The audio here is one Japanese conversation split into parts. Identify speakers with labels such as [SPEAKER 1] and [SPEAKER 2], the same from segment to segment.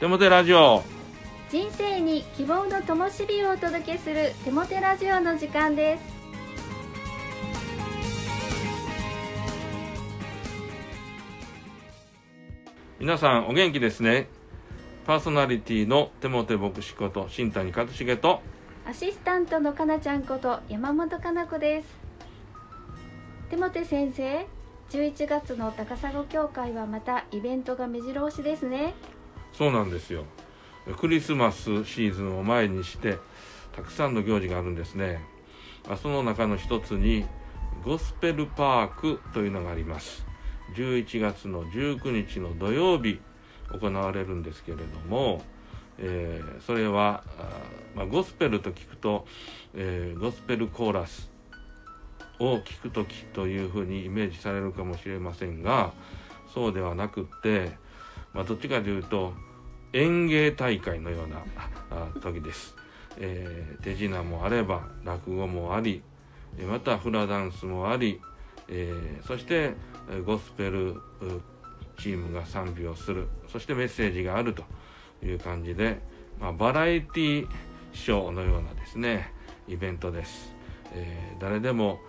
[SPEAKER 1] 手もてラジオ。
[SPEAKER 2] 人生に希望の灯火をお届けする手もてラジオの時間です。
[SPEAKER 1] 皆さんお元気ですね。パーソナリティの手もて牧師こと新谷和重と。
[SPEAKER 2] アシスタントのかなちゃんこと山本かな子です。手もて先生11月の高砂協会はまたイベントが目白押しですね
[SPEAKER 1] そうなんですよ。クリスマスシーズンを前にしてたくさんの行事があるんですね。その中の一つにゴスペルパークというのがあります。11月の19日の土曜日行われるんですけれども、えー、それはまあ、ゴスペルと聞くと、えー、ゴスペルコーラスを聞く時というふうにイメージされるかもしれませんがそうではなくって、まあ、どっちかというと演芸大会のような時です、えー、手品もあれば落語もありまたフラダンスもあり、えー、そしてゴスペルチームが賛美をするそしてメッセージがあるという感じで、まあ、バラエティショーのようなですねイベントです、えー、誰でも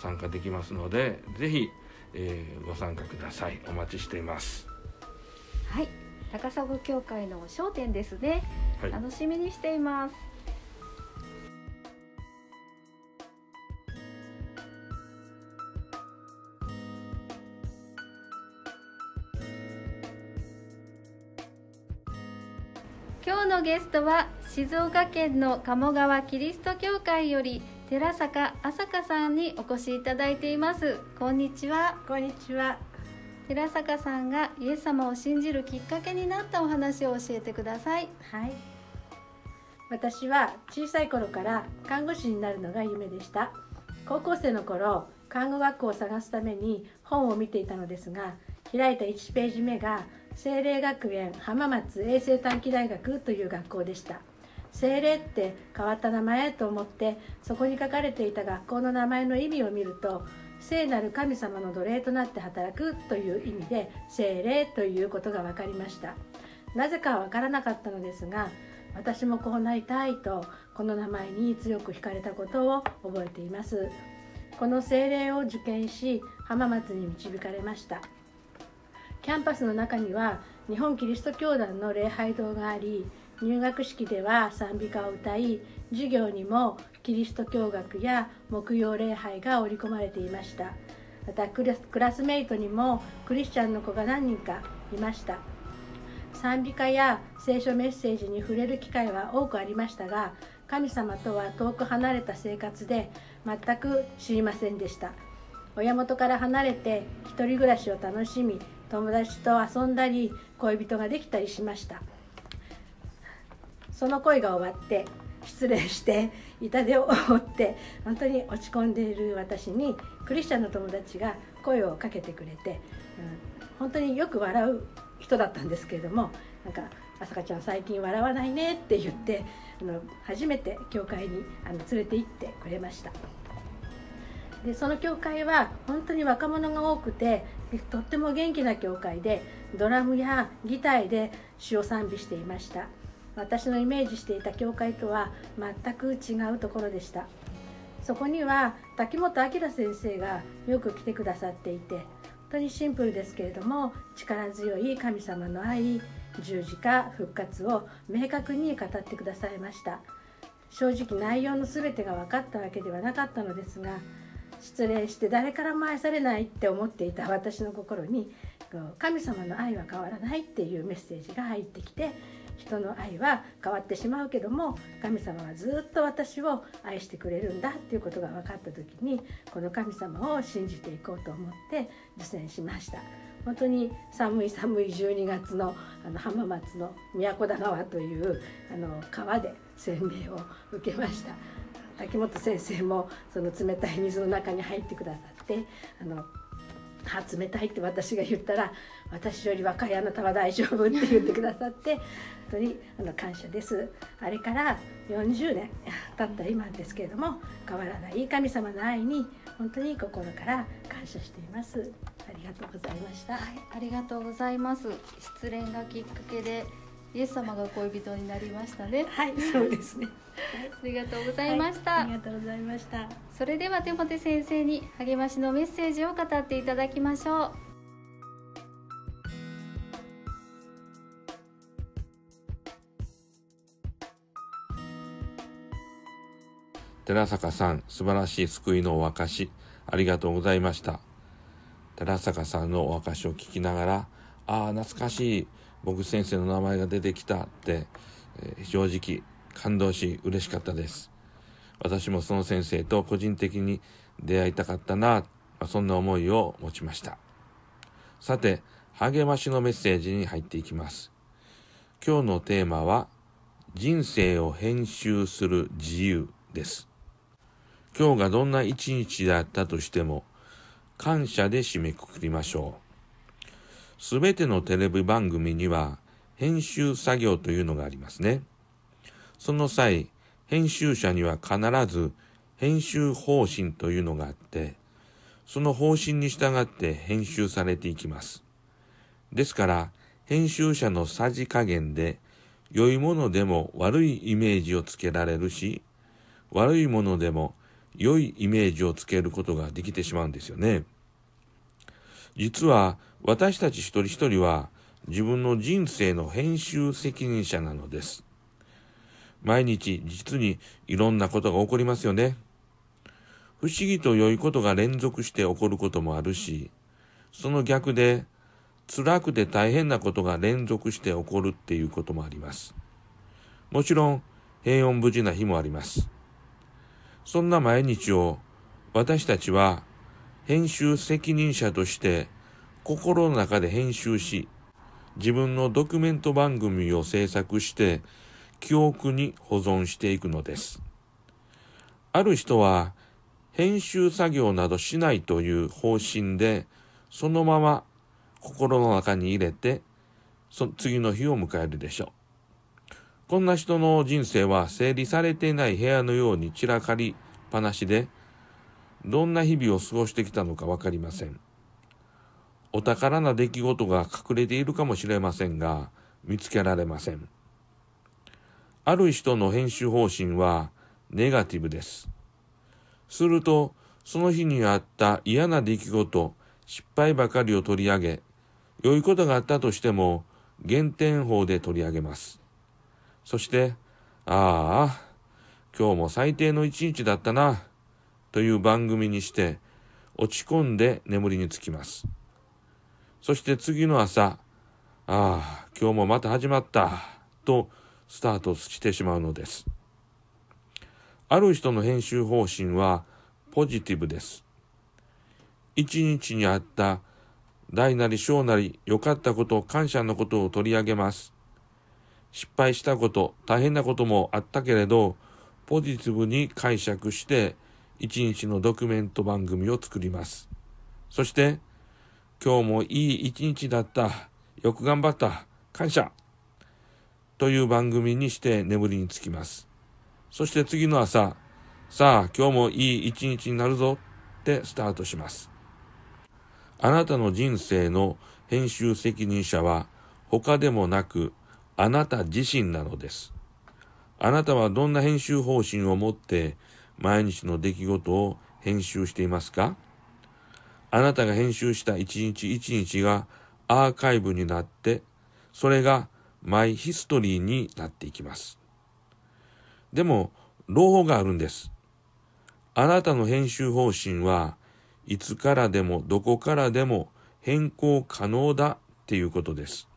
[SPEAKER 1] 参加できますのでぜひ、えー、ご参加ください。お待ちしています。
[SPEAKER 2] はい。高砂協会の商店ですね、はい、楽しみにしています。今日のゲストは静岡県の鴨川キリスト教会より寺坂朝香さんにお越しいただいています。こんにちは。
[SPEAKER 3] こんにちは
[SPEAKER 2] 寺坂さんがイエス様を信じるきっかけになったお話を教えてください。
[SPEAKER 3] はい。私は小さい頃から看護師になるのが夢でした。高校生の頃看護学校を探すために本を見ていたのですが開いた1ページ目が精霊学園浜松衛生短期大学という学校でした。精霊って変わった名前と思ってそこに書かれていた学校の名前の意味を見ると聖なる神様の奴隷となって働くという意味で聖霊ということが分かりました。なぜか分からなかったのですが私もこうなりたいとこの名前に強く惹かれたことを覚えています。この聖霊を受験し浜松に導かれました。キャンパスの中には日本キリスト教団の礼拝堂があり入学式では賛美歌を歌い授業にもキリスト教学や木曜礼拝が織り込まれていました。またクラスメイトにもクリスチャンの子が何人かいました。賛美歌や聖書メッセージに触れる機会は多くありましたが神様とは遠く離れた生活で全く知りませんでした。親元から離れて一人暮らしを楽しみ友達と遊んだり恋人ができたりしました。その恋が終わって失礼して痛手を負って本当に落ち込んでいる私にクリスチャンの友達が声をかけてくれて、うん、本当によく笑う人だったんですけれどもなんか「あさかちゃん最近笑わないね」って言ってあの初めて教会にあの連れて行ってくれました。でその教会は本当に若者が多くてとっても元気な教会でドラムやギターで詩を賛美していました私のイメージしていた教会とは全く違うところでした。そこには滝本明先生がよく来てくださっていて本当にシンプルですけれども力強い神様の愛十字架復活を明確に語ってくださいました。正直内容の全てが分かったわけではなかったのですが失礼して誰からも愛されないって思っていた私の心に神様の愛は変わらないっていうメッセージが入ってきて人の愛は変わってしまうけども神様はずっと私を愛してくれるんだっていうことが分かった時にこの神様を信じていこうと思って受選しました。本当に寒い寒い12月のあの浜松の都田川というあの川で洗礼を受けました。滝本先生もその冷たい水の中に入ってくださってあの歯冷たいって私が言ったら私より若いあなたは大丈夫って言ってくださって本当にあの感謝です。あれから40年経った今ですけれども変わらない神様の愛に本当に心から感謝しています。ありがとうございました、はい、
[SPEAKER 2] ありがとうございます。失恋がきっかけでイエス様が恋人になりましたね。
[SPEAKER 3] はいそうですね。
[SPEAKER 2] ありがとうございました、
[SPEAKER 3] はいありがとうございました。
[SPEAKER 2] それではテモテ先生に励ましのメッセージを語っていただきましょう。
[SPEAKER 1] 寺坂さん、素晴らしい救いのお証、ありがとうございました。寺坂さんのお証を聞きながら、ああ、懐かしい、僕先生の名前が出てきたって、えー正直感動し嬉しかったです。私もその先生と個人的に出会いたかったな、そんな思いを持ちました。さて、励ましのメッセージに入っていきます。今日のテーマは、人生を編集する自由です。今日がどんな一日であったとしても、感謝で締めくくりましょう。すべてのテレビ番組には、編集作業というのがありますね。その際、編集者には必ず編集方針というのがあって、その方針に従って編集されていきます。ですから、編集者のさじ加減で、良いものでも悪いイメージをつけられるし、悪いものでも良いイメージをつけることができてしまうんですよね。実は私たち一人一人は自分の人生の編集責任者なのです。毎日実にいろんなことが起こりますよね。不思議と良いことが連続して起こることもあるし、その逆で辛くて大変なことが連続して起こるっていうこともあります。もちろん平穏無事な日もあります。そんな毎日を私たちは編集責任者として心の中で編集し、自分のドキュメント番組を制作して記憶に保存していくのです。ある人は編集作業などしないという方針でそのまま心の中に入れてそ次の日を迎えるでしょう。こんな人の人生は整理されていない部屋のように散らかりっぱなしで、どんな日々を過ごしてきたのかわかりません。お宝な出来事が隠れているかもしれませんが、見つけられません。ある人の編集方針はネガティブです。すると、その日にあった嫌な出来事、失敗ばかりを取り上げ、良いことがあったとしても、減点法で取り上げます。そして、ああ、今日も最低の一日だったな、という番組にして、落ち込んで眠りにつきます。そして次の朝、ああ、今日もまた始まった、とスタートしてしまうのです。ある人の編集方針はポジティブです。一日にあった大なり小なり良かったこと、感謝のことを取り上げます。失敗したこと、大変なこともあったけれど、ポジティブに解釈して、一日のドキュメント番組を作ります。そして、今日もいい一日だった、よく頑張った、感謝という番組にして眠りにつきます。そして次の朝、さあ今日もいい一日になるぞってスタートします。あなたの人生の編集責任者は他でもなくあなた自身なのです。あなたはどんな編集方針を持って毎日の出来事を編集していますか？あなたが編集した一日一日がアーカイブになって、それがマイヒストリーになっていきます。でも、朗報があるんです。あなたの編集方針はいつからでもどこからでも変更可能だっていうことです。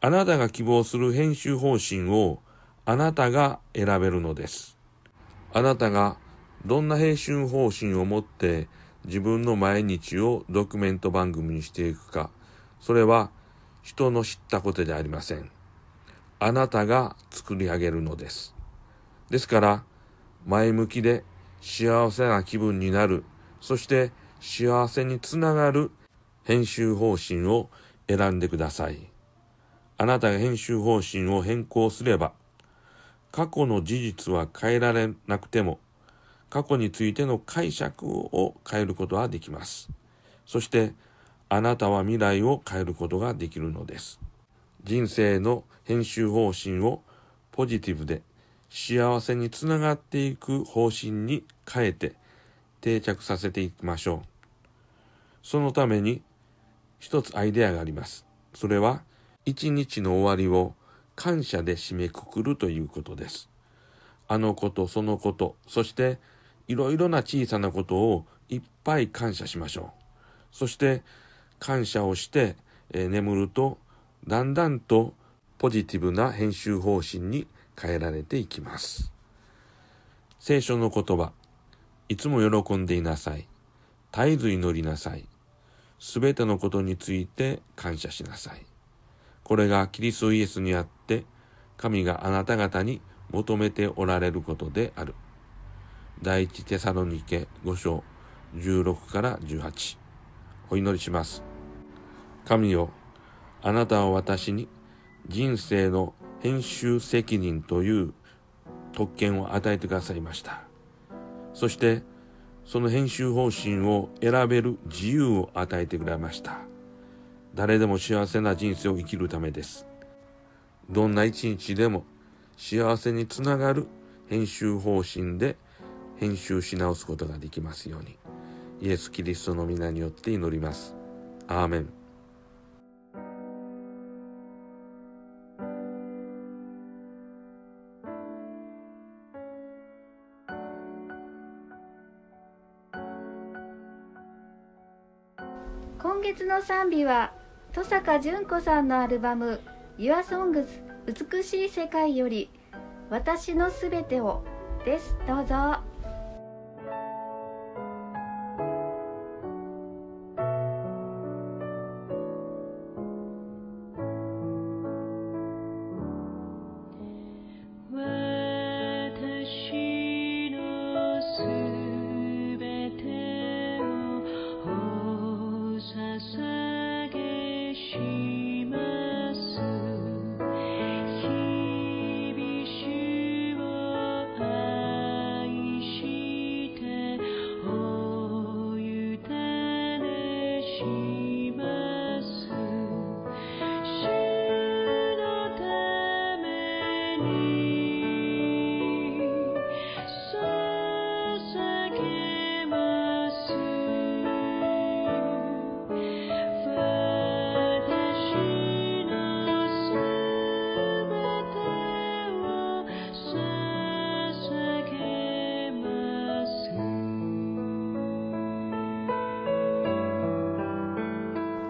[SPEAKER 1] あなたが希望する編集方針をあなたが選べるのです。あなたがどんな編集方針を持って自分の毎日をドキュメント番組にしていくか、それは人の知ったことでありません。あなたが作り上げるのです。ですから、前向きで幸せな気分になる、そして幸せにつながる編集方針を選んでください。あなたが編集方針を変更すれば、過去の事実は変えられなくても、過去についての解釈を変えることはできます。そして、あなたは未来を変えることができるのです。人生の編集方針をポジティブで幸せにつながっていく方針に変えて定着させていきましょう。そのために一つアイデアがあります。それは一日の終わりを感謝で締めくくるということです。あのこと、そのこと、そしていろいろな小さなことをいっぱい感謝しましょう。そして感謝をして、えー、眠るとだんだんとポジティブな編集方針に変えられていきます。聖書の言葉、いつも喜んでいなさい。絶えず祈りなさい。すべてのことについて感謝しなさい。これがキリストイエスにあって、神があなた方に求めておられることである。第一テサロニケ5章16から18お祈りします。神よ、あなたは私に人生の編集責任という特権を与えてくださいました。そして、その編集方針を選べる自由を与えてくれました。誰でも幸せな人生を生きるためです。どんな一日でも幸せにつながる編集方針で編集し直すことができますように。イエス・キリストの皆によって祈ります。アーメン。
[SPEAKER 2] 今月の賛美は登坂淳子さんのアルバム「YourSongs 美しい世界より私のすべてを」ですどうぞ。